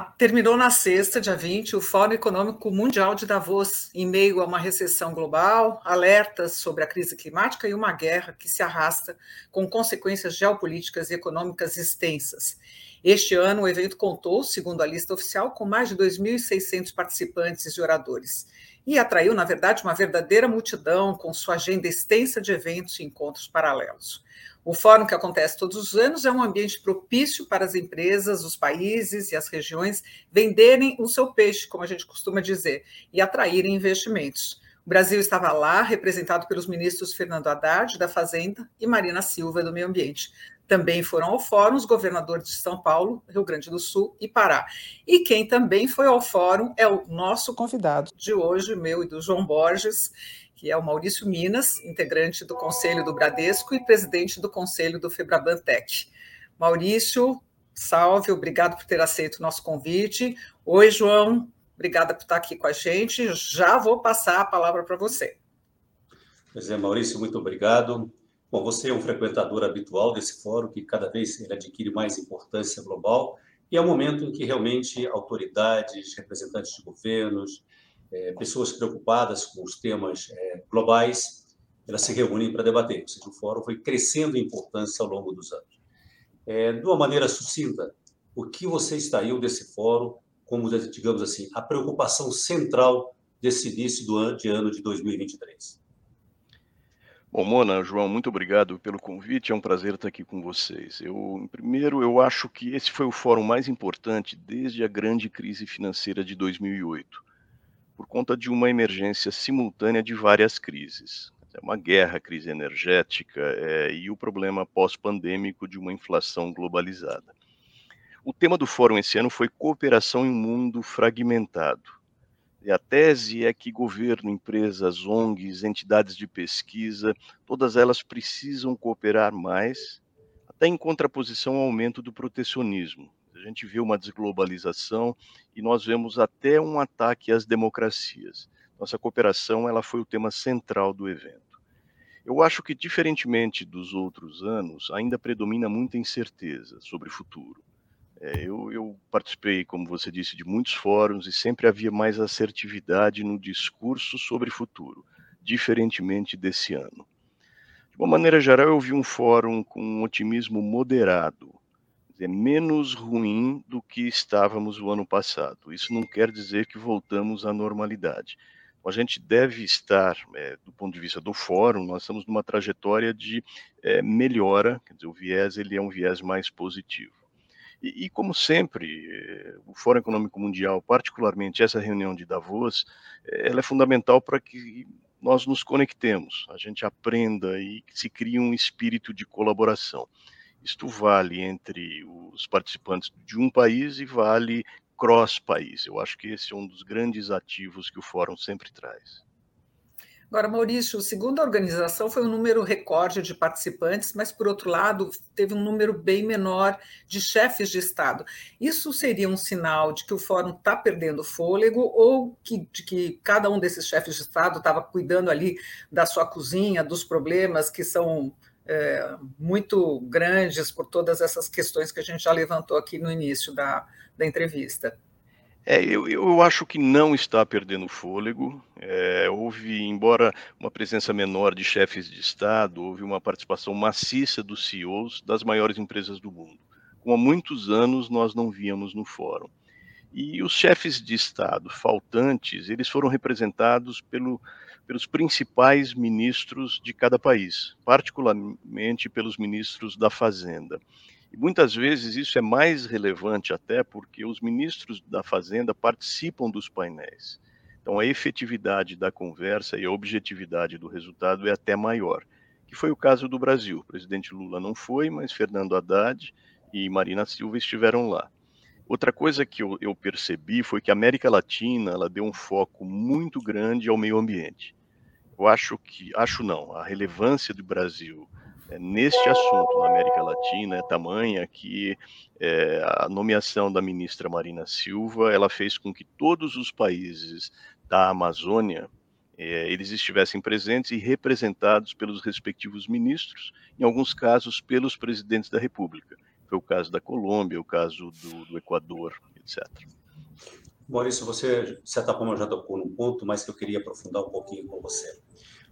Terminou na sexta, dia 20, o Fórum Econômico Mundial de Davos, em meio a uma recessão global, alertas sobre a crise climática e uma guerra que se arrasta com consequências geopolíticas e econômicas extensas. Este ano, o evento contou, segundo a lista oficial, com mais de 2.600 participantes e oradores. E atraiu, na verdade, uma verdadeira multidão com sua agenda extensa de eventos e encontros paralelos. O fórum, que acontece todos os anos, é um ambiente propício para as empresas, os países e as regiões venderem o seu peixe, como a gente costuma dizer, e atraírem investimentos. O Brasil estava lá, representado pelos ministros Fernando Haddad, da Fazenda, e Marina Silva, do Meio Ambiente. Também foram ao fórum os governadores de São Paulo, Rio Grande do Sul e Pará. E quem também foi ao fórum é o nosso convidado de hoje, meu e do João Borges, que é o Maurício Minas, integrante do Conselho do Bradesco e presidente do Conselho do Febrabantec. Maurício, salve, obrigado por ter aceito o nosso convite. Oi, João, obrigada por estar aqui com a gente. Já vou passar a palavra para você. Pois é, Maurício, muito obrigado. Bom, você é um frequentador habitual desse fórum, que cada vez ele adquire mais importância global, e é o um momento em que realmente autoridades, representantes de governos, é, pessoas preocupadas com os temas é, globais, elas se reúnem para debater. Ou seja, o fórum foi crescendo em importância ao longo dos anos. É, de uma maneira sucinta, o que você extraiu desse fórum como, digamos assim, a preocupação central desse início do ano, de ano de 2023? Bom, Mona, João, muito obrigado pelo convite. É um prazer estar aqui com vocês. Eu, primeiro, eu acho que esse foi o fórum mais importante desde a grande crise financeira de 2008 por conta de uma emergência simultânea de várias crises. É uma guerra, crise energética é, e o problema pós-pandêmico de uma inflação globalizada. O tema do fórum esse ano foi cooperação em um mundo fragmentado. E a tese é que governo, empresas, ONGs, entidades de pesquisa, todas elas precisam cooperar mais, até em contraposição ao aumento do protecionismo, a gente vê uma desglobalização e nós vemos até um ataque às democracias. Nossa cooperação ela foi o tema central do evento. Eu acho que, diferentemente dos outros anos, ainda predomina muita incerteza sobre o futuro. É, eu, eu, participei, como você disse, de muitos fóruns e sempre havia mais assertividade no discurso sobre futuro, diferentemente desse ano. De uma maneira geral, eu vi um fórum com um otimismo moderado, é menos ruim do que estávamos o ano passado. Isso não quer dizer que voltamos à normalidade. A gente deve estar, é, do ponto de vista do fórum, nós estamos numa trajetória de é, melhora, quer dizer, o viés ele é um viés mais positivo. E, e como sempre, é, o Fórum Econômico Mundial, particularmente essa reunião de Davos, ela é fundamental para que nós nos conectemos, a gente aprenda e se crie um espírito de colaboração. Isto vale entre os participantes de um país e vale cross-país. Eu acho que esse é um dos grandes ativos que o Fórum sempre traz. Agora, Maurício, segundo a organização, foi um número recorde de participantes, mas, por outro lado, teve um número bem menor de chefes de Estado. Isso seria um sinal de que o Fórum está perdendo fôlego ou que, de que cada um desses chefes de Estado estava cuidando ali da sua cozinha, dos problemas que são é, muito grandes por todas essas questões que a gente já levantou aqui no início da, da entrevista. É, eu, eu acho que não está perdendo fôlego. É, houve, embora uma presença menor de chefes de Estado, houve uma participação maciça dos CEOs das maiores empresas do mundo. Como há muitos anos nós não víamos no fórum. E os chefes de Estado faltantes, eles foram representados pelo, pelos principais ministros de cada país, particularmente pelos ministros da Fazenda. E muitas vezes isso é mais relevante até porque os ministros da Fazenda participam dos painéis. Então a efetividade da conversa e a objetividade do resultado é até maior, que foi o caso do Brasil. O presidente Lula não foi, mas Fernando Haddad e Marina Silva estiveram lá. Outra coisa que eu, eu, percebi foi que a América Latina ela deu um foco muito grande ao meio ambiente. Eu acho que, acho não, a relevância do Brasil é, neste assunto na América Latina é tamanha que é, a nomeação da ministra Marina Silva ela fez com que todos os países da Amazônia é, eles estivessem presentes e representados pelos respectivos ministros, em alguns casos pelos presidentes da República. Foi o caso da Colômbia, o caso do, do Equador. etc. Maurício, você, de certa forma, já tocou num ponto, mas que eu queria aprofundar um pouquinho com você.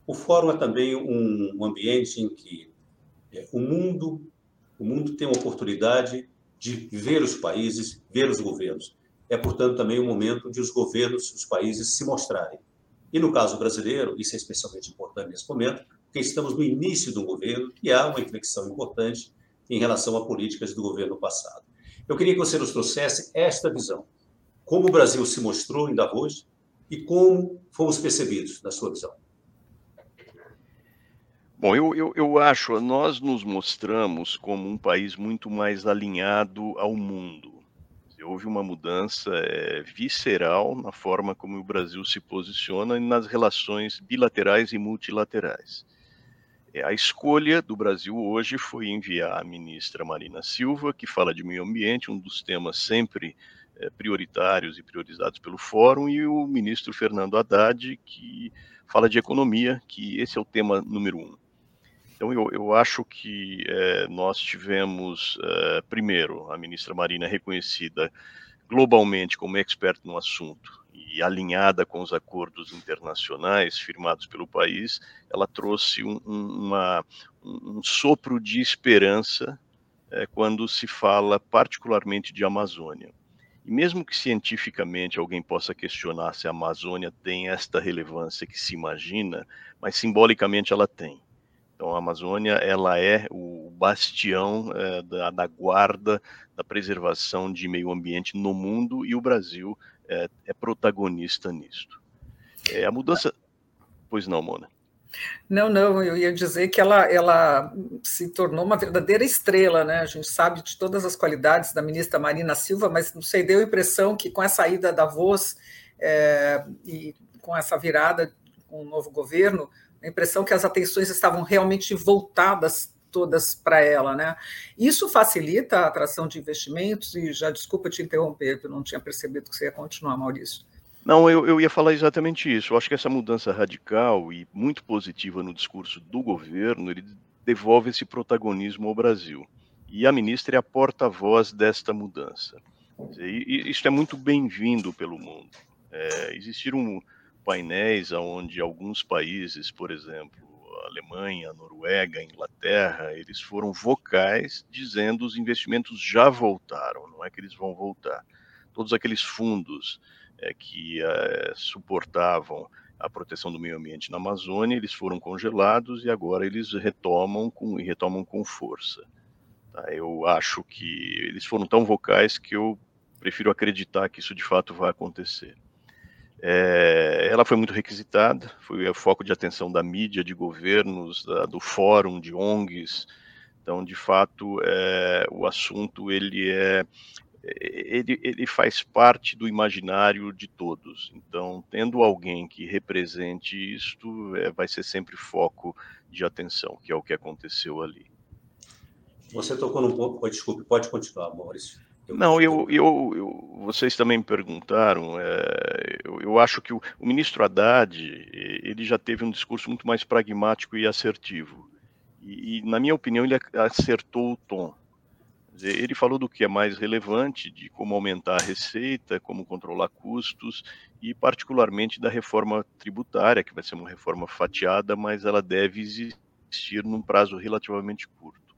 O fórum é também um, ambiente em que é, o mundo o mundo tem a oportunidade de ver os países, ver os governos. É, portanto, também um momento de os governos, os países se mostrarem. E no caso brasileiro, isso é especialmente importante nesse momento, porque estamos no início de um governo que há uma inflexão importante em relação a políticas do governo passado. Eu queria que você nos trouxesse esta visão. Como o Brasil se mostrou em Davos e como fomos percebidos, na sua visão. Bom, eu, eu, eu acho, nós nos mostramos como um país muito mais alinhado ao mundo. Houve uma mudança é, visceral na forma como o Brasil se posiciona nas relações bilaterais e multilaterais. É, a escolha do Brasil hoje foi enviar a ministra Marina Silva, que fala de meio ambiente, um dos temas sempre é, prioritários e priorizados pelo Fórum, e o ministro Fernando Haddad, que fala de economia, que esse é o tema número um. Então, eu, eu acho que é, nós tivemos, é, primeiro, a ministra Marina reconhecida globalmente como expert no assunto e alinhada com os acordos internacionais firmados pelo país, ela trouxe um, uma, um sopro de esperança é, quando se fala particularmente de Amazônia. E mesmo que cientificamente alguém possa questionar se a Amazônia tem esta relevância que se imagina, mas simbolicamente ela tem. Então, a Amazônia ela é o bastião é, da, da, guarda da preservação de meio ambiente no mundo e o Brasil é, é protagonista nisto. É, a mudança. Pois não, Mona. Não, não, eu ia dizer que ela, ela se tornou uma verdadeira estrela, né? A gente sabe de todas as qualidades da ministra Marina Silva, mas não sei, deu a impressão que com a saída da voz é, e com essa virada com o novo governo, a impressão que as atenções estavam realmente voltadas todas para ela, né? Isso facilita a atração de investimentos e já desculpa te interromper, eu não tinha percebido que você ia continuar, Maurício. Não, eu, eu ia falar exatamente isso. Eu acho que essa mudança radical e muito positiva no discurso do governo, ele devolve esse protagonismo ao Brasil. E a ministra é a porta-voz desta mudança. E, isso é muito bem-vindo pelo mundo. É, existiram painéis onde alguns países, por exemplo, Alemanha, Noruega, Inglaterra, eles foram vocais dizendo os investimentos já voltaram, não é que eles vão voltar. Todos aqueles fundos é, que é, suportavam a proteção do meio ambiente na Amazônia, eles foram congelados e agora eles retomam com, e retomam com força. Tá? Eu acho que eles foram tão vocais que eu prefiro acreditar que isso de fato vai acontecer. É, ela foi muito requisitada, foi o foco de atenção da mídia, de governos, da, do fórum, de ONGs. Então, de fato, é, o assunto ele é ele, ele faz parte do imaginário de todos. Então, tendo alguém que represente isto, é, vai ser sempre foco de atenção, que é o que aconteceu ali. Você tocou num ponto, desculpe, pode continuar, Maurício. Não, eu, eu, eu, vocês também me perguntaram. É, eu, eu, acho que o, o, ministro Haddad ele já teve um discurso muito mais pragmático e assertivo. E, e na minha opinião, ele acertou o tom. Ele falou do que é mais relevante, de como aumentar a receita, como controlar custos e, particularmente, da reforma tributária, que vai ser uma reforma fatiada, mas ela deve existir num prazo relativamente curto.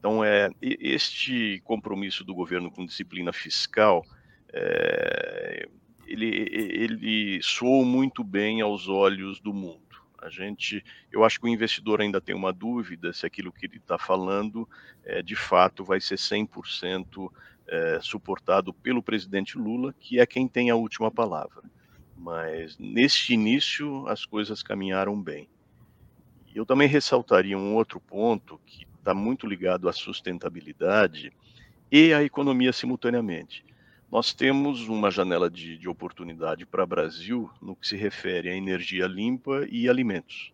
Então, é, este compromisso do governo com disciplina fiscal, é, ele, ele soou muito bem aos olhos do mundo. A gente, eu acho que o investidor ainda tem uma dúvida se aquilo que ele está falando, é, de fato, vai ser 100% é, suportado pelo presidente Lula, que é quem tem a última palavra. Mas neste início as coisas caminharam bem. Eu também ressaltaria um outro ponto que está muito ligado à sustentabilidade e à economia simultaneamente. Nós temos uma janela de, de oportunidade para o Brasil no que se refere à energia limpa e alimentos.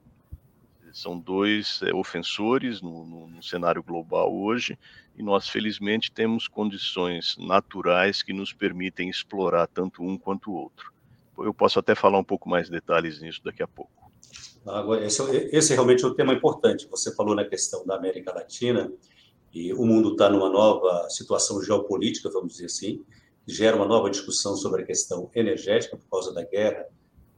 São dois é, ofensores no, no, no cenário global hoje, e nós, felizmente, temos condições naturais que nos permitem explorar tanto um quanto o outro. Eu posso até falar um pouco mais detalhes nisso daqui a pouco. Esse, esse realmente é um tema importante. Você falou na questão da América Latina, e o mundo está numa nova situação geopolítica, vamos dizer assim, gera uma nova discussão sobre a questão energética por causa da guerra,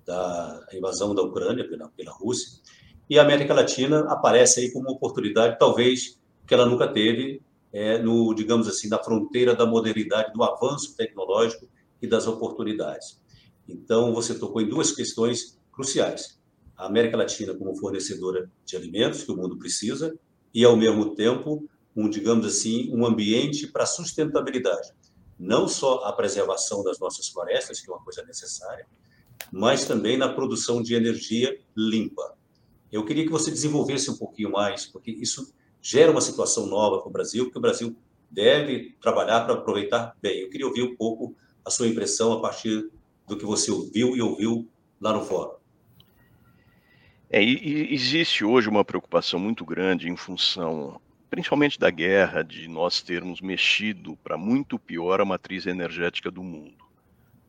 da invasão da Ucrânia pela, pela Rússia. E a América Latina aparece aí como uma oportunidade, talvez, que ela nunca teve, é, no, digamos assim, na fronteira da modernidade, do avanço tecnológico e das oportunidades. Então, você tocou em duas questões cruciais. A América Latina como fornecedora de alimentos que o mundo precisa e, ao mesmo tempo, um, digamos assim, um ambiente para sustentabilidade. Não só a preservação das nossas florestas, que é uma coisa necessária, mas também na produção de energia limpa. Eu queria que você desenvolvesse um pouquinho mais, porque isso gera uma situação nova para o Brasil, que o Brasil deve trabalhar para aproveitar bem. Eu queria ouvir um pouco a sua impressão a partir do que você ouviu e ouviu lá no fórum. É, existe hoje uma preocupação muito grande em função, principalmente da guerra, de nós termos mexido para muito pior a matriz energética do mundo.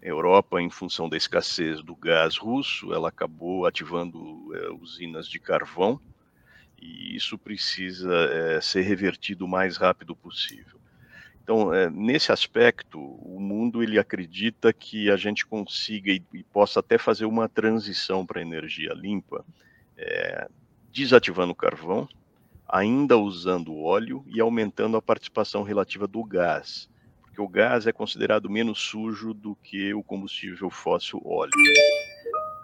A Europa, em função da escassez do gás russo, ela acabou ativando é, usinas de carvão e isso precisa é, ser revertido o mais rápido possível. Então, é, nesse aspecto, o mundo ele acredita que a gente consiga e, e possa até fazer uma transição para energia limpa, é, desativando o carvão, ainda usando óleo e aumentando a participação relativa do gás, porque o gás é considerado menos sujo do que o combustível fóssil óleo.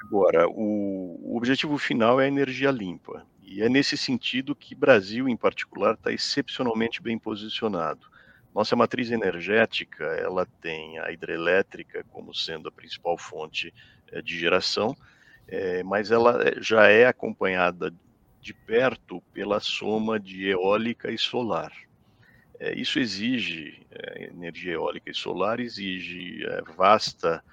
Agora, o, o objetivo final é a energia limpa, e é nesse sentido que Brasil, em particular, está excepcionalmente bem posicionado nossa matriz energética, ela tem a hidrelétrica como sendo a principal fonte é, de geração, é, mas ela eh, já é acompanhada de perto pela soma de eólica e solar. É, isso exige, energia eólica e solar exige vasta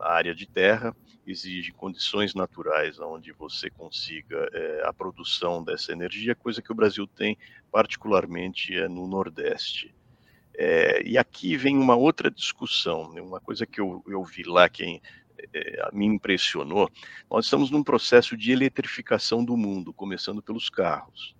área de terra, exige condições naturais onde você consiga é, a produção dessa energia, coisa que o Brasil tem particularmente é, no Nordeste. É, e aqui vem uma outra discussão, né, uma coisa que eu, eu vi lá que é, me impressionou. Nós estamos num processo de eletrificação do mundo, começando pelos carros.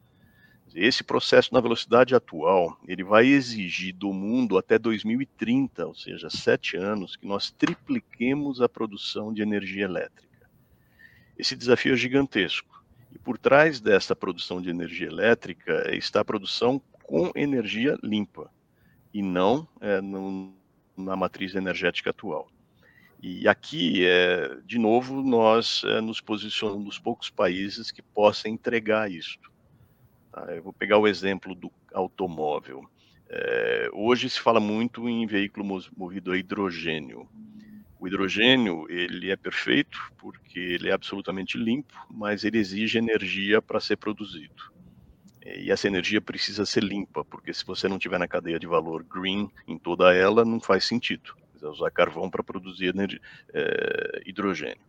Esse processo na velocidade atual, ele vai exigir do mundo até 2030, ou seja, sete anos, que nós tripliquemos a produção de energia elétrica. Esse desafio é gigantesco. E por trás dessa produção de energia elétrica está a produção com energia limpa e não é, no, na matriz energética atual. E aqui, é, de novo, nós é, nos posicionamos nos poucos países que possam entregar isto. Tá? Eu vou pegar o exemplo do automóvel. É, hoje se fala muito em veículo movido a hidrogênio. O hidrogênio ele é perfeito porque ele é absolutamente limpo, mas ele exige energia para ser produzido. E essa energia precisa ser limpa, porque se você não tiver na cadeia de valor green em toda ela, não faz sentido. Você usar carvão para produzir energia, é, hidrogênio.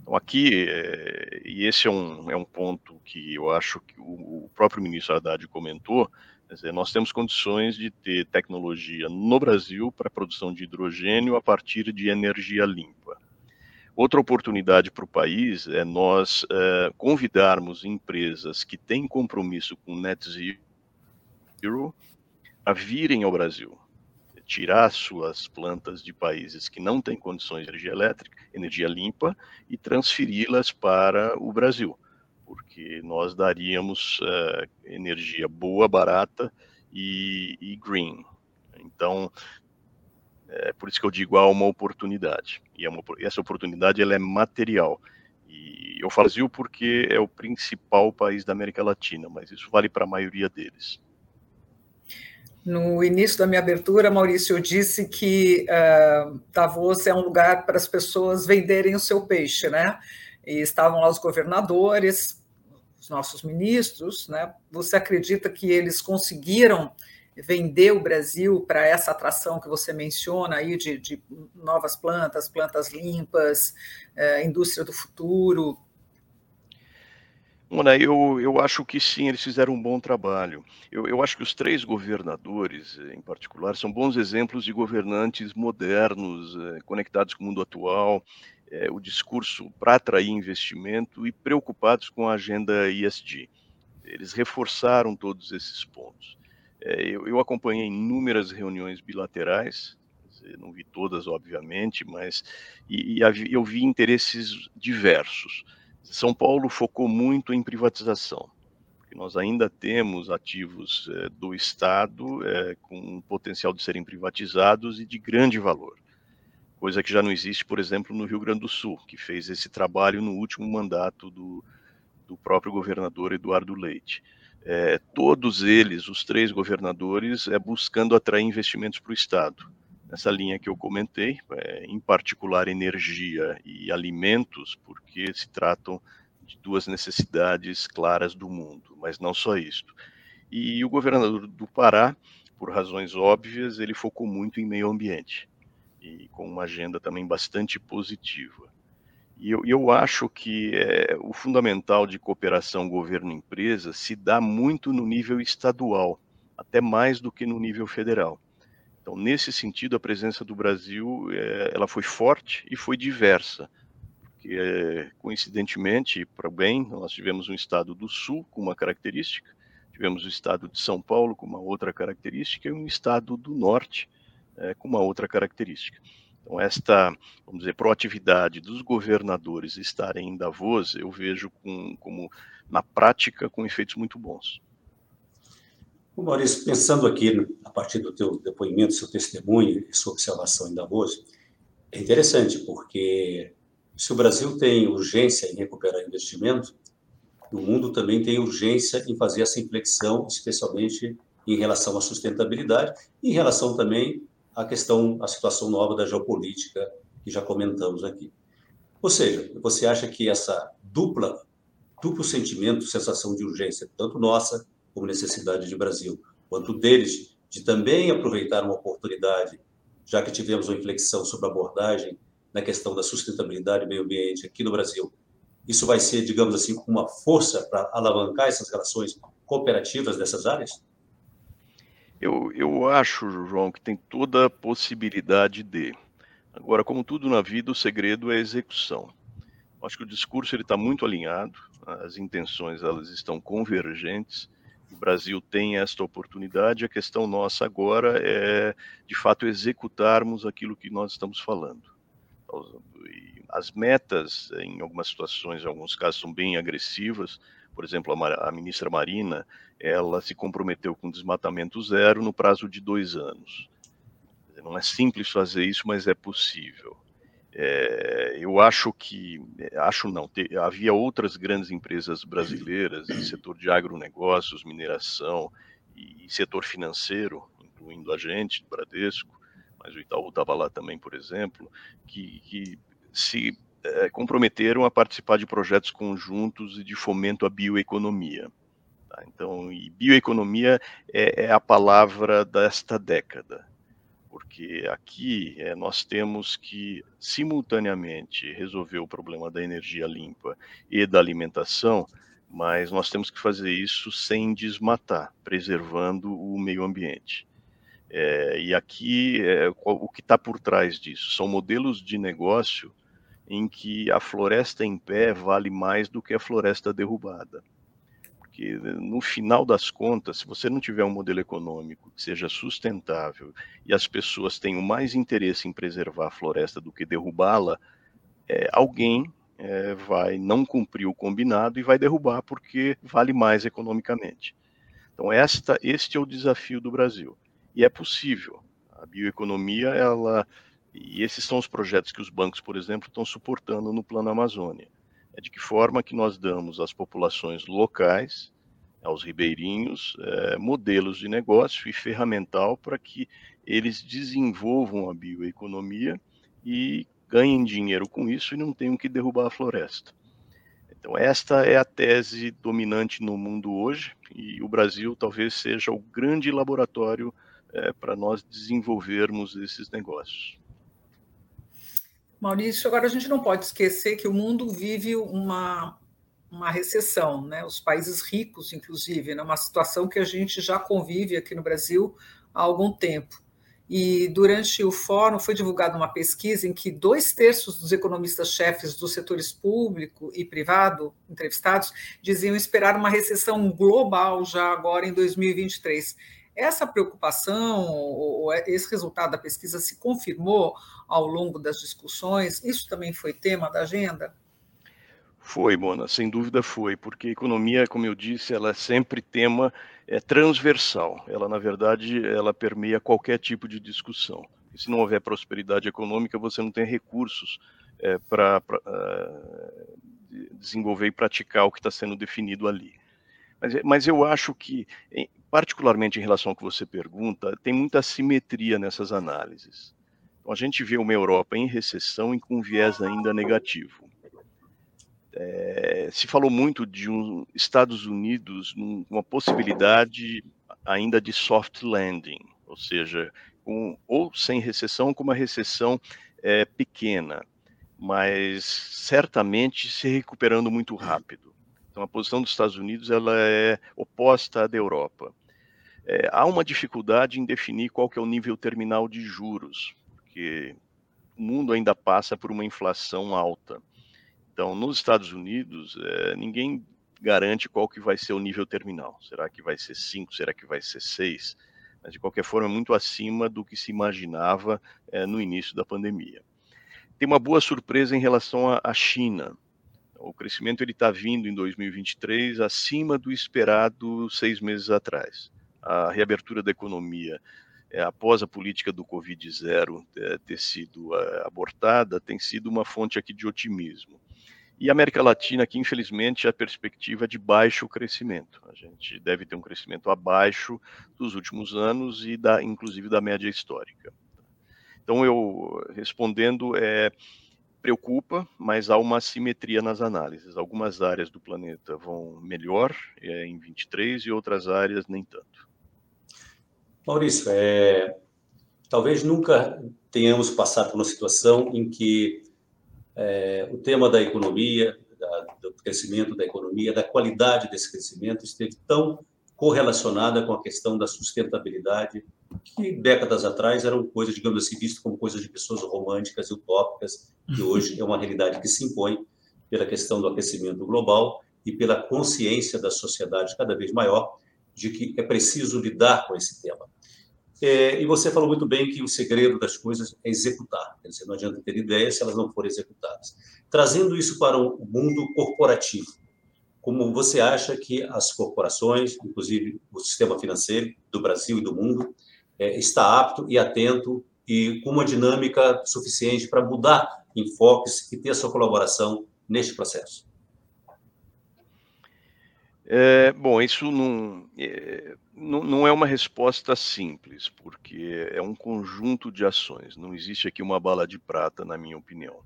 Então, aqui, é, e esse é um, é um ponto que eu acho que o, o próprio ministro Haddad comentou, dizer, nós temos condições de ter tecnologia no Brasil para a produção de hidrogênio a partir de energia limpa. Outra oportunidade para o país é nós é, convidarmos empresas que têm compromisso com net zero a virem ao Brasil tirar suas plantas de países que não têm condições de energia elétrica, energia limpa, e transferi-las para o Brasil, porque nós daríamos uh, energia boa, barata e, e, green. Então, é por isso que eu digo há uma oportunidade, e é uma, essa oportunidade ela é material. E eu falo Brasil porque é o principal país da América Latina, mas isso vale para a maioria deles. No início da minha abertura, Maurício, eu disse que uh, Davos é um lugar para as pessoas venderem o seu peixe, né? E estavam lá os governadores, os nossos ministros, né? Você acredita que eles conseguiram vender o Brasil para essa atração que você menciona aí de, de novas plantas, plantas limpas, uh, indústria do futuro? Mona, eu, eu acho que sim, eles fizeram um bom trabalho. Eu, eu acho que os três governadores, em particular, são bons exemplos de governantes modernos, eh, conectados com o mundo atual, eh, o discurso para atrair investimento e preocupados com a agenda ESG. Eles reforçaram todos esses pontos. Eh, eu, eu acompanhei inúmeras reuniões bilaterais, não vi todas, obviamente, mas e, e eu vi interesses diversos. São Paulo focou muito em privatização, nós ainda temos ativos é, do Estado é, com potencial de serem privatizados e de grande valor, coisa que já não existe, por exemplo, no Rio Grande do Sul, que fez esse trabalho no último mandato do, do próprio governador Eduardo Leite. É, todos eles, os três governadores, é buscando atrair investimentos para o Estado nessa linha que eu comentei, é, em particular energia e alimentos, porque se tratam de duas necessidades claras do mundo, mas não só isso. E o governador do Pará, por razões óbvias, ele focou muito em meio ambiente e com uma agenda também bastante positiva. E eu, eu acho que é, o fundamental de cooperação governo-empresa se dá muito no nível estadual, até mais do que no nível federal. Então, nesse sentido, a presença do Brasil é, ela foi forte e foi diversa. Porque, coincidentemente, para bem, nós tivemos um estado do Sul com uma característica, tivemos o estado de São Paulo com uma outra característica e um estado do Norte é, com uma outra característica. Então, esta, vamos dizer, proatividade dos governadores estarem em Davos, eu vejo com, como, na prática, com efeitos muito bons. Maurício, pensando aqui a partir do teu depoimento, seu testemunho e sua observação em Davos, é interessante, porque se o Brasil tem urgência em recuperar investimento, o mundo também tem urgência em fazer essa inflexão, especialmente em relação à sustentabilidade e em relação também à questão, à situação nova da geopolítica que já comentamos aqui. Ou seja, você acha que essa dupla, duplo sentimento, sensação de urgência, tanto nossa como necessidade de Brasil, quanto deles de também aproveitar uma oportunidade, já que tivemos uma inflexão sobre a abordagem na questão da sustentabilidade e meio ambiente aqui no Brasil. Isso vai ser, digamos assim, uma força para alavancar essas relações cooperativas dessas áreas? Eu, eu acho, João, que tem toda a possibilidade de. Agora, como tudo na vida, o segredo é a execução. Acho que o discurso está muito alinhado, as intenções elas estão convergentes o Brasil tem esta oportunidade, a questão nossa agora é, de fato, executarmos aquilo que nós estamos falando. As metas, em algumas situações, em alguns casos, são bem agressivas. Por exemplo, a, ministra Marina, ela se comprometeu com desmatamento zero no prazo de dois anos. Não é simples fazer isso, mas é possível. É, eu acho que, acho não, te, havia outras grandes empresas brasileiras em setor de agronegócios, mineração e, e setor financeiro, incluindo a gente, Bradesco, mas o Itaú estava lá também, por exemplo, que, que se é, comprometeram a participar de projetos conjuntos e de fomento à bioeconomia. Tá? Então, e bioeconomia é, é a palavra desta década porque aqui é, nós temos que simultaneamente resolver o problema da energia limpa e da alimentação, mas nós temos que fazer isso sem desmatar, preservando o meio ambiente. É, e aqui é, o que está por trás disso são modelos de negócio em que a floresta em pé vale mais do que a floresta derrubada porque no final das contas, se você não tiver um modelo econômico que seja sustentável e as pessoas tenham mais interesse em preservar a floresta do que derrubá-la, é, alguém é, vai não cumprir o combinado e vai derrubar porque vale mais economicamente. Então esta, este é o desafio do Brasil e é possível. A bioeconomia, ela e esses são os projetos que os bancos, por exemplo, estão suportando no Plano Amazônia é de que forma que nós damos às populações locais, aos ribeirinhos, é, modelos de negócio e ferramental para que eles desenvolvam a bioeconomia e ganhem dinheiro com isso e não tenham que derrubar a floresta. Então, esta é a tese dominante no mundo hoje e o Brasil talvez seja o grande laboratório é, para nós desenvolvermos esses negócios. Maurício, agora a gente não pode esquecer que o mundo vive uma, uma recessão, né? os países ricos, inclusive, né? uma situação que a gente já convive aqui no Brasil há algum tempo. E durante o fórum foi divulgada uma pesquisa em que dois terços dos economistas-chefes dos setores público e privado entrevistados diziam esperar uma recessão global já agora em 2023. Essa preocupação, ou esse resultado da pesquisa se confirmou ao longo das discussões? Isso também foi tema da agenda? Foi, Mona, sem dúvida foi, porque a economia, como eu disse, ela é sempre tema é, transversal. Ela, na verdade, ela permeia qualquer tipo de discussão. E se não houver prosperidade econômica, você não tem recursos é, para uh, desenvolver e praticar o que está sendo definido ali. Mas, mas eu acho que, particularmente em relação ao que você pergunta, tem muita simetria nessas análises. Então, a gente vê uma Europa em recessão e com viés ainda negativo é, se falou muito de um Estados Unidos uma possibilidade ainda de soft landing, ou seja, com, ou sem recessão, com uma recessão é, pequena, mas certamente se recuperando muito rápido. Então, a posição dos Estados Unidos ela é oposta à da Europa. É, há uma dificuldade em definir qual que é o nível terminal de juros, porque o mundo ainda passa por uma inflação alta. Então, nos Estados Unidos, é, ninguém garante qual que vai ser o nível terminal. Será que vai ser 5? Será que vai ser 6? Mas, de qualquer forma, é muito acima do que se imaginava é, no início da pandemia. Tem uma boa surpresa em relação à China. O crescimento está vindo em 2023 acima do esperado seis meses atrás. A reabertura da economia é, após a política do Covid-0 é, ter sido abortada, tem sido uma fonte aqui de otimismo. E a América Latina, que infelizmente a perspectiva é de baixo crescimento. A gente deve ter um crescimento abaixo dos últimos anos e da, inclusive da média histórica. Então, eu respondendo, é, preocupa, mas há uma simetria nas análises. Algumas áreas do planeta vão melhor é, em 23 e outras áreas nem tanto. Maurício, é, talvez nunca tenhamos passado por uma situação em que é, o tema da economia, da, do crescimento da economia, da qualidade desse crescimento esteve tão correlacionada com a questão da sustentabilidade, que décadas atrás eram coisas, digamos assim, vistas como coisas de pessoas românticas e utópicas, uhum. hoje é uma realidade que se impõe pela questão do aquecimento global e pela consciência da sociedade cada vez maior de que é preciso lidar com esse tema. É, e você falou muito bem que o segredo das coisas é executar. Quer dizer, não adianta ter ideias se elas não forem executadas. Trazendo isso para o mundo corporativo, como você acha que as corporações, inclusive o sistema financeiro do Brasil e do mundo, é, está apto e atento e com uma dinâmica suficiente para mudar enfoques e ter a sua colaboração neste processo? É, bom, isso não, é, não, não, é uma resposta simples, porque é um conjunto de ações. Não existe aqui uma bala de prata, na minha opinião.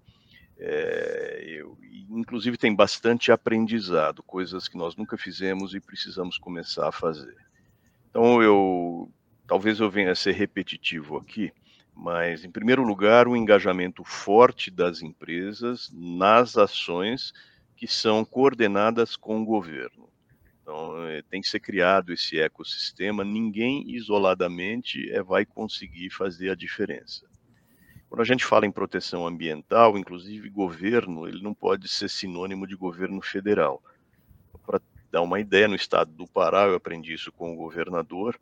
É, eu, inclusive tem bastante aprendizado, coisas que nós nunca fizemos e precisamos começar a fazer. Então eu talvez eu venha a ser repetitivo aqui, mas em primeiro lugar o engajamento forte das empresas nas ações que são coordenadas com o governo. Então, eh, tem que ser criado esse ecossistema. Ninguém isoladamente é, vai conseguir fazer a diferença. Quando a gente fala em proteção ambiental, inclusive governo, ele não pode ser sinônimo de governo federal. Para dar uma ideia, no estado do Pará, eu aprendi isso com o governador,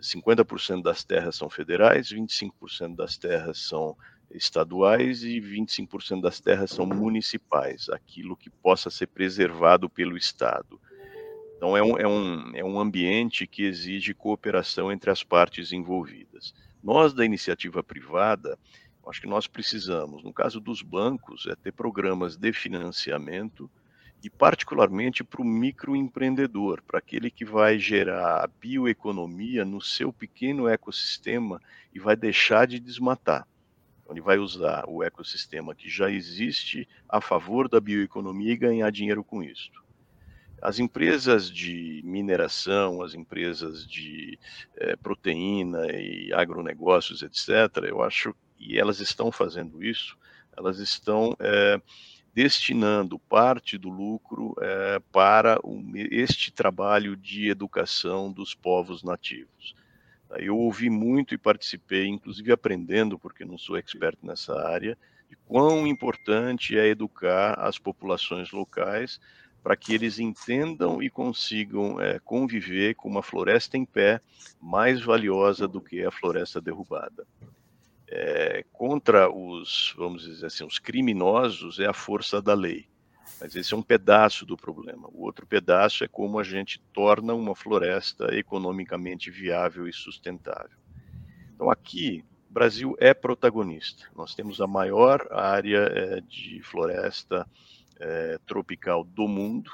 50% das terras são federais, 25% das terras são estaduais e 25% das terras são municipais, aquilo que possa ser preservado pelo Estado. Então, é um, é, um, é um ambiente que exige cooperação entre as partes envolvidas. Nós, da iniciativa privada, acho que nós precisamos, no caso dos bancos, é ter programas de financiamento e, particularmente, para o microempreendedor, para aquele que vai gerar a bioeconomia no seu pequeno ecossistema e vai deixar de desmatar. Então, ele vai usar o ecossistema que já existe a favor da bioeconomia e ganhar dinheiro com isso. As empresas de mineração, as empresas de é, proteína e agronegócios, etc., eu acho, e elas estão fazendo isso, elas estão é, destinando parte do lucro é, para este trabalho de educação dos povos nativos. Eu ouvi muito e participei, inclusive aprendendo, porque não sou expert nessa área, de quão importante é educar as populações locais para que eles entendam e consigam é, conviver com uma floresta em pé mais valiosa do que a floresta derrubada. É, contra os, vamos dizer assim, os criminosos é a força da lei. Mas esse é um pedaço do problema. O outro pedaço é como a gente torna uma floresta economicamente viável e sustentável. Então, aqui, o Brasil é protagonista. Nós temos a maior área é, de floresta é, tropical do mundo.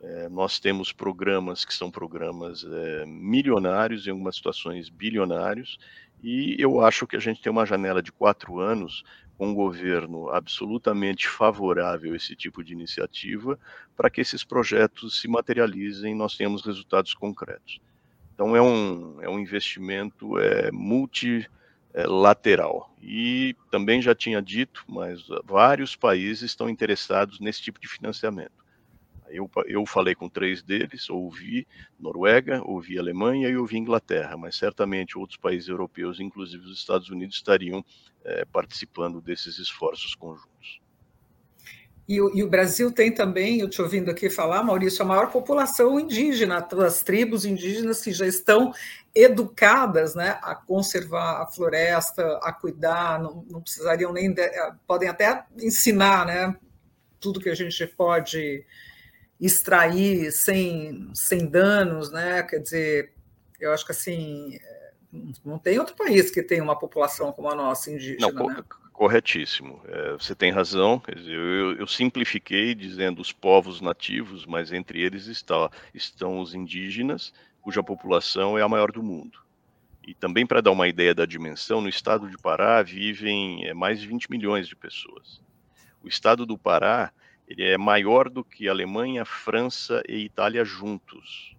É, nós temos programas que são programas é, milionários, em algumas situações bilionários, e eu acho que a gente tem uma janela de quatro anos com um governo absolutamente favorável a esse tipo de iniciativa para que esses projetos se materializem e nós tenhamos resultados concretos. Então é um, é um investimento é, multilateral. E também já tinha dito, mas vários países estão interessados nesse tipo de financiamento. Eu, eu falei com três deles, ouvi Noruega, ouvi Alemanha e ouvi Inglaterra, mas certamente outros países europeus, inclusive os Estados Unidos, estariam é, participando desses esforços conjuntos. E o, e o, Brasil tem também, eu te ouvindo aqui falar, Maurício, a maior população indígena, as tribos indígenas que já estão educadas né, a conservar a floresta, a cuidar, não, não precisariam nem, de, podem até ensinar né, tudo que a gente pode extrair sem, sem danos, né? Quer dizer, eu acho que assim não tem outro país que tenha uma população como a nossa indígena. Não, né? Corretíssimo. É, você tem razão. Eu, eu, simplifiquei dizendo os povos nativos, mas entre eles está, estão os indígenas, cuja população é a maior do mundo. E também para dar uma ideia da dimensão, no estado de Pará vivem é, mais de 20 milhões de pessoas. O estado do Pará ele é maior do que Alemanha, França e Itália juntos.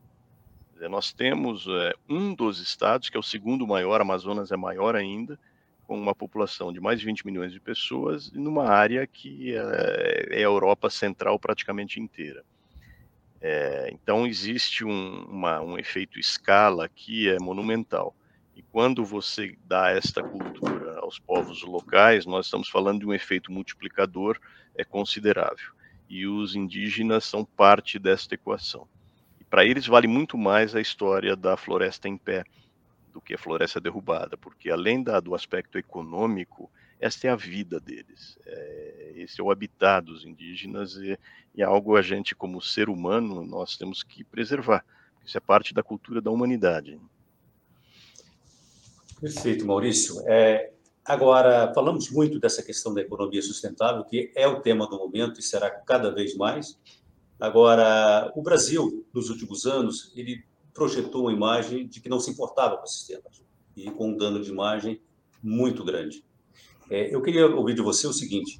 Nós temos é, um dos estados, que é o segundo maior, Amazonas é maior ainda, com uma população de mais de 20 milhões de pessoas, numa área que é, é a Europa Central praticamente inteira. É, então, existe um, uma, um efeito escala que é monumental. E quando você dá esta cultura aos povos locais, nós estamos falando de um efeito multiplicador é considerável. E os indígenas são parte desta equação. E para eles vale muito mais a história da floresta em pé, do que a floresta derrubada, porque além da, do aspecto econômico, esta é a vida deles, é, esse é o habitat dos indígenas e, é algo a gente, como ser humano, nós temos que preservar. Isso é parte da cultura da humanidade. Perfeito, Maurício. É, agora, falamos muito dessa questão da economia sustentável, que é o tema do momento e será cada vez mais. Agora, o Brasil, nos últimos anos, ele projetou uma imagem de que não se importava com o sistema e com um dano de imagem muito grande. É, eu queria ouvir de você o seguinte: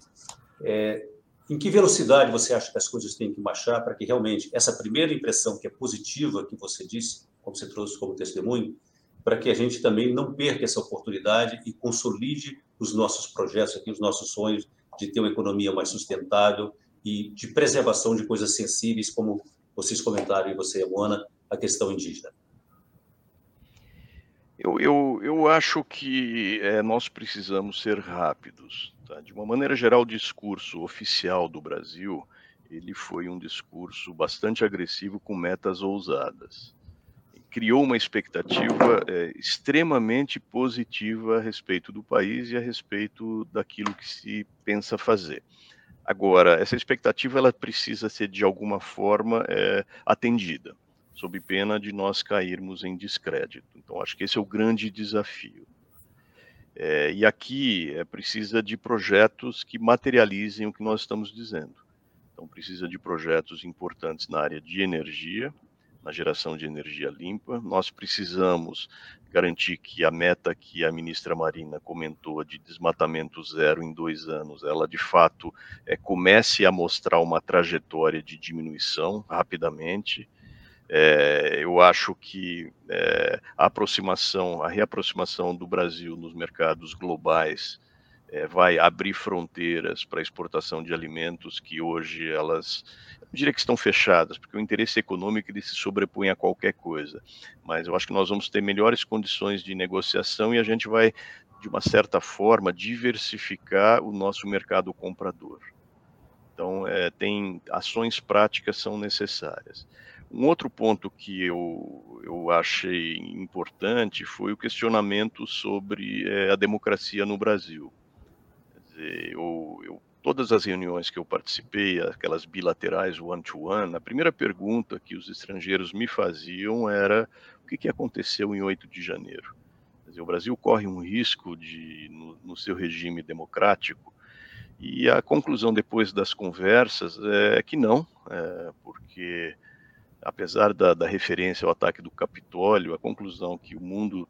é, em que velocidade você acha que as coisas têm que marchar para que realmente essa primeira impressão que é positiva que você disse, como você trouxe como testemunho, para que a gente também não perca essa oportunidade e consolide os nossos projetos aqui, os nossos sonhos de ter uma economia mais sustentável e de preservação de coisas sensíveis, como vocês comentaram e você, Mona, a questão indígena? Eu, eu, eu acho que é, nós precisamos ser rápidos. Tá? De uma maneira geral, o discurso oficial do Brasil ele foi um discurso bastante agressivo com metas ousadas. Criou uma expectativa é, extremamente positiva a respeito do país e a respeito daquilo que se pensa fazer. Agora, essa expectativa ela precisa ser de alguma forma é, atendida sob pena de nós cairmos em descrédito. Então, acho que esse é o grande desafio. É, e aqui é, precisa de projetos que materializem o que nós estamos dizendo. Então, precisa de projetos importantes na área de energia, na geração de energia limpa. Nós precisamos garantir que a meta que a ministra Marina comentou de desmatamento zero em dois anos, ela de fato é, comece a mostrar uma trajetória de diminuição rapidamente. É, eu acho que é, a aproximação, a reaproximação do Brasil nos mercados globais é, vai abrir fronteiras para exportação de alimentos que hoje elas, eu diria que estão fechadas, porque o interesse econômico ele se sobrepõe a qualquer coisa. Mas eu acho que nós vamos ter melhores condições de negociação e a gente vai, de uma certa forma, diversificar o nosso mercado comprador. Então, tem ações práticas são necessárias. Um outro ponto que eu, eu achei importante foi o questionamento sobre é, a democracia no Brasil. Dizer, eu, eu, todas as reuniões que eu participei, aquelas bilaterais one-to-one, -one, a primeira pergunta que os estrangeiros me faziam era o que, que aconteceu em 8 de janeiro. Dizer, o Brasil corre um risco de, no, no seu regime democrático, e a conclusão depois das conversas é que não, é, porque apesar da, da referência ao ataque do Capitólio, a conclusão que o mundo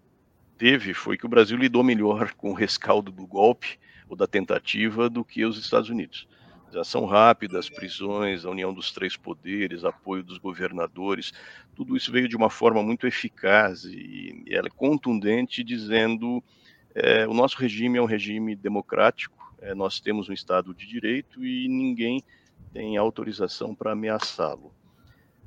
teve foi que o Brasil lidou melhor com o rescaldo do golpe ou da tentativa do que os Estados Unidos. Ação rápida, as prisões, a união dos três poderes, apoio dos governadores, tudo isso veio de uma forma muito eficaz e, e ela é contundente, dizendo é, o nosso regime é um regime democrático, é, nós temos um Estado de direito e ninguém tem autorização para ameaçá-lo.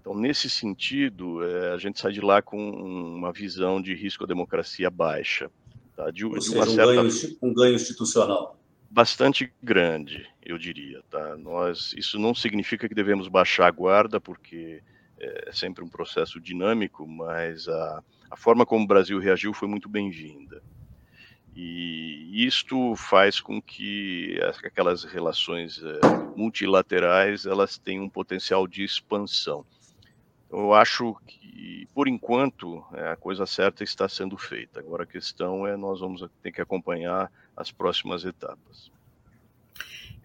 Então, nesse sentido, é, a gente sai de lá com uma visão de risco à democracia baixa. Tá? De, Ou de seja, um, certa... ganho, um ganho institucional. Bastante grande, eu diria. Tá? Nós, isso não significa que devemos baixar a guarda, porque é sempre um processo dinâmico, mas a, a forma como o Brasil reagiu foi muito bem-vinda. E isto faz com que aquelas relações é, multilaterais elas tenham um potencial de expansão. Eu acho que, por enquanto, é, a coisa certa está sendo feita. Agora a questão é nós vamos ter que acompanhar as próximas etapas.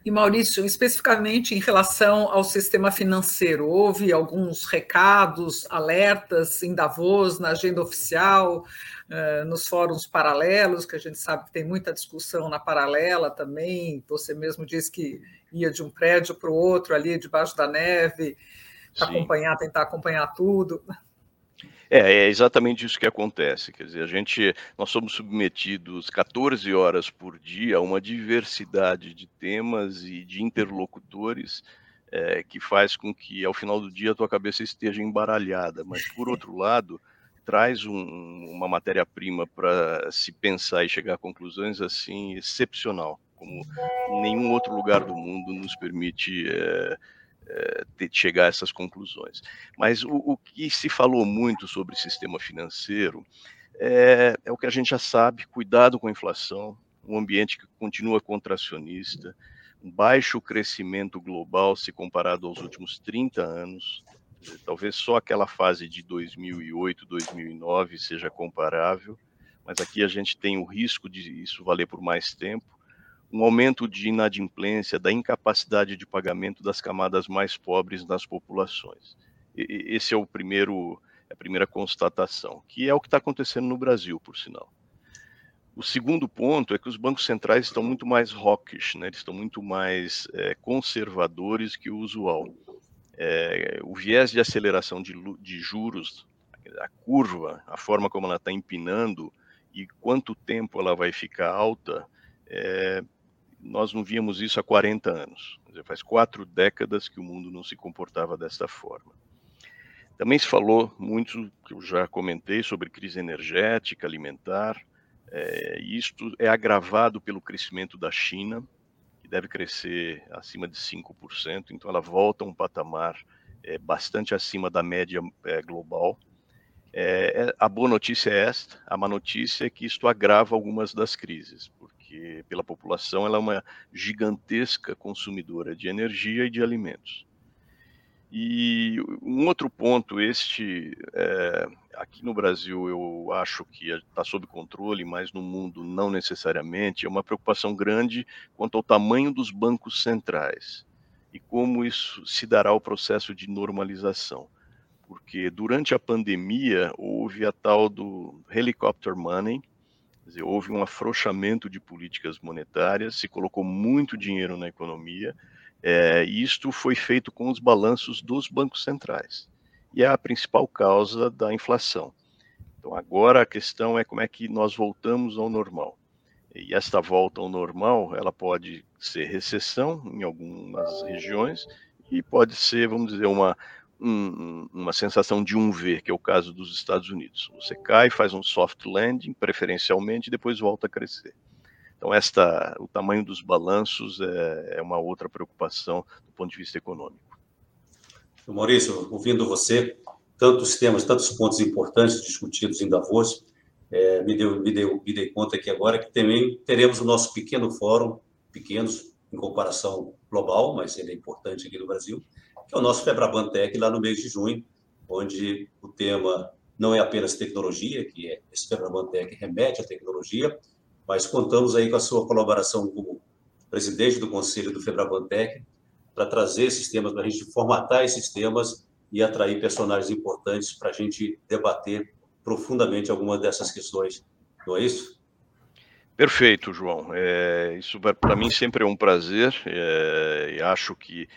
E Maurício, especificamente em relação ao sistema financeiro, houve alguns recados, alertas em Davos, na agenda oficial, eh, nos fóruns paralelos, que a gente sabe que tem muita discussão na paralela também. Você mesmo disse que ia de um prédio para o outro ali, debaixo da neve acompanhar, tentar acompanhar tudo. É, é exatamente isso que acontece. Quer dizer, a gente, nós somos submetidos 14 horas por dia a uma diversidade de temas e de interlocutores é, que faz com que ao final do dia a tua cabeça esteja embaralhada. Mas por outro lado, traz um, uma matéria-prima para se pensar e chegar a conclusões assim excepcional, como nenhum outro lugar do mundo nos permite é, é, chegar a essas conclusões. Mas o, o, que se falou muito sobre sistema financeiro é, é o que a gente já sabe: cuidado com a inflação, um ambiente que continua contracionista, um baixo crescimento global se comparado aos últimos 30 anos. Talvez só aquela fase de 2008, 2009 seja comparável, mas aqui a gente tem o risco de isso valer por mais tempo um aumento de inadimplência, da incapacidade de pagamento das camadas mais pobres das populações. E, esse é o primeiro, a primeira constatação, que é o que está acontecendo no Brasil, por sinal. O segundo ponto é que os bancos centrais estão muito mais hawkish, né? eles estão muito mais é, conservadores que o usual. É, o viés de aceleração de, de juros, a curva, a forma como ela está empinando e quanto tempo ela vai ficar alta, é, nós não víamos isso há 40 anos. Dizer, faz quatro décadas que o mundo não se comportava desta forma. Também se falou muito, que eu já comentei, sobre crise energética, alimentar. É, isto é agravado pelo crescimento da China, que deve crescer acima de 5%, então ela volta a um patamar é, bastante acima da média é, global. É, a boa notícia é esta, a má notícia é que isto agrava algumas das crises, porque pela população ela é uma gigantesca consumidora de energia e de alimentos. E um outro ponto, este é, aqui no Brasil eu acho que está sob controle, mas no mundo não necessariamente, é uma preocupação grande quanto ao tamanho dos bancos centrais e como isso se dará o processo de normalização. Porque durante a pandemia houve a tal do helicopter money, dizer, houve um afrouxamento de políticas monetárias, se colocou muito dinheiro na economia, é, e isto foi feito com os balanços dos bancos centrais. E é a principal causa da inflação. Então, agora a questão é como é que nós voltamos ao normal. E esta volta ao normal, ela pode ser recessão em algumas regiões e pode ser, vamos dizer, uma um, uma sensação de um V, que é o caso dos Estados Unidos. Você cai, faz um soft landing, preferencialmente, e depois volta a crescer. Então, esta, o tamanho dos balanços é, é uma outra preocupação do ponto de vista econômico. Maurício, ouvindo você, tantos temas, tantos pontos importantes discutidos em Davos, é, me, deu, me, deu, me dei conta aqui agora que também teremos o nosso pequeno fórum, pequenos em comparação global, mas ele é importante aqui no Brasil, que é o nosso Febrabantec lá no mês de junho, onde o tema não é apenas tecnologia, que é, esse Febrabantec remete à tecnologia, mas contamos aí com a sua colaboração como presidente do conselho do Febrabantec para trazer esses temas, para a gente formatar esses temas e atrair personagens importantes para a gente debater profundamente algumas dessas questões. Não é isso? Perfeito, João. É, isso para mim sempre é um prazer é, e acho que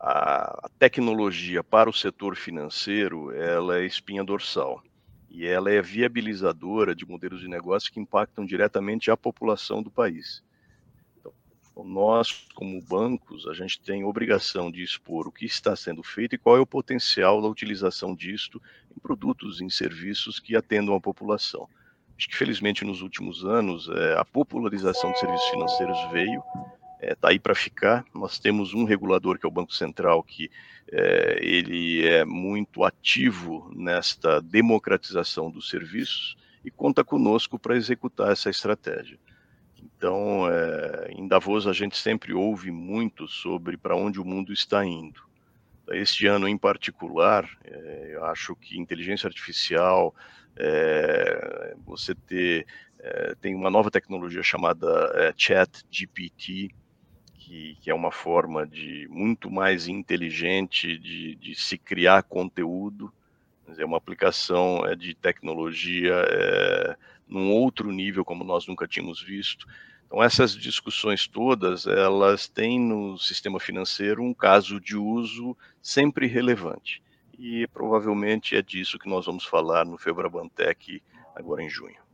a, tecnologia para o setor financeiro ela é espinha dorsal e ela é viabilizadora de modelos de negócio que impactam diretamente a população do país. Então, nós, como bancos, a gente tem obrigação de expor o que está sendo feito e qual é o potencial da utilização disto em produtos, em serviços que atendam a população. Acho que, felizmente, nos últimos anos, é, a popularização de serviços financeiros veio, está é, tá aí para ficar. Nós temos um regulador, que é o Banco Central, que é, ele é muito ativo nesta democratização dos serviços e conta conosco para executar essa estratégia. Então, é, em Davos, a gente sempre ouve muito sobre para onde o mundo está indo. Este ano, em particular, é, eu acho que inteligência artificial, é, você ter, é, tem uma nova tecnologia chamada é, Chat GPT, que, que, é uma forma de muito mais inteligente de, de se criar conteúdo, é uma aplicação é, de tecnologia é, num outro nível como nós nunca tínhamos visto. Então essas discussões todas, elas têm no sistema financeiro um caso de uso sempre relevante. E provavelmente é disso que nós vamos falar no Febrabantec agora em junho.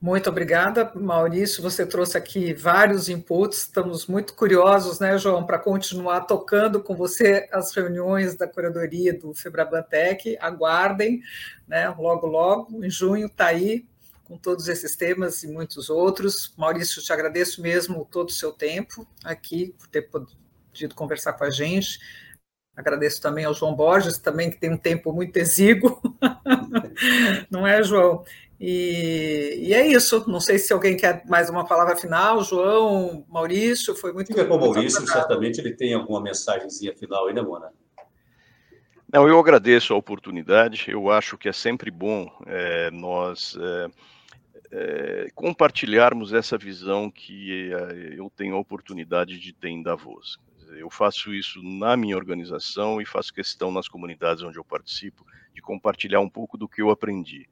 Muito obrigada, Maurício. Você trouxe aqui vários inputs. Estamos muito curiosos, né, João, para continuar tocando com você as reuniões da curadoria do Febrabantec. Aguardem, né? Logo, logo, em junho está aí com todos esses temas e muitos outros. Maurício, te agradeço mesmo todo o seu tempo aqui por ter podido conversar com a gente. Agradeço também ao João Borges, também que tem um tempo muito exíguo, não é, João? E, e, é isso. Não sei se alguém quer mais uma palavra final. João, Maurício, foi muito. Fica com o Maurício, certamente ele tem alguma mensagenzinha final aí, né, Mona? Não, eu agradeço a oportunidade. Eu acho que é sempre bom é, nós é, é, compartilharmos essa visão que eu tenho a oportunidade de ter em Davos. Eu faço isso na minha organização e faço questão nas comunidades onde eu participo de compartilhar um pouco do que eu aprendi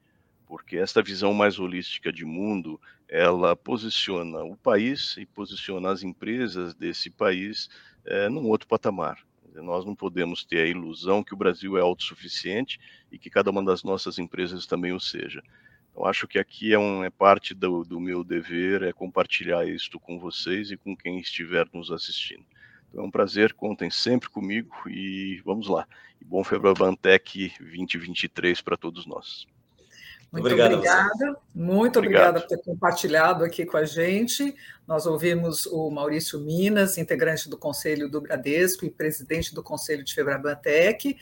porque esta visão mais holística de mundo, ela posiciona o país e posiciona as empresas desse país é, num outro patamar. Nós não podemos ter a ilusão que o Brasil é autossuficiente e que cada uma das nossas empresas também o seja. Então, acho que aqui é, um, é parte do, do meu dever, é compartilhar isto com vocês e com quem estiver nos assistindo. Então, é um prazer, contem sempre comigo e vamos lá. E bom Febrabantec 2023 para todos nós. Muito obrigada. Muito obrigada por ter compartilhado aqui com a gente. Nós ouvimos o Maurício Minas, integrante do Conselho do Bradesco e presidente do Conselho de Febrabantec.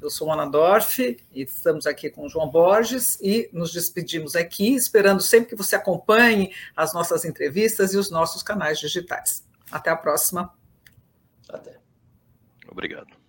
Eu sou Ana Dorf e estamos aqui com o João Borges e nos despedimos aqui, esperando sempre que você acompanhe as nossas entrevistas e os nossos canais digitais. Até a próxima. Até. Obrigado.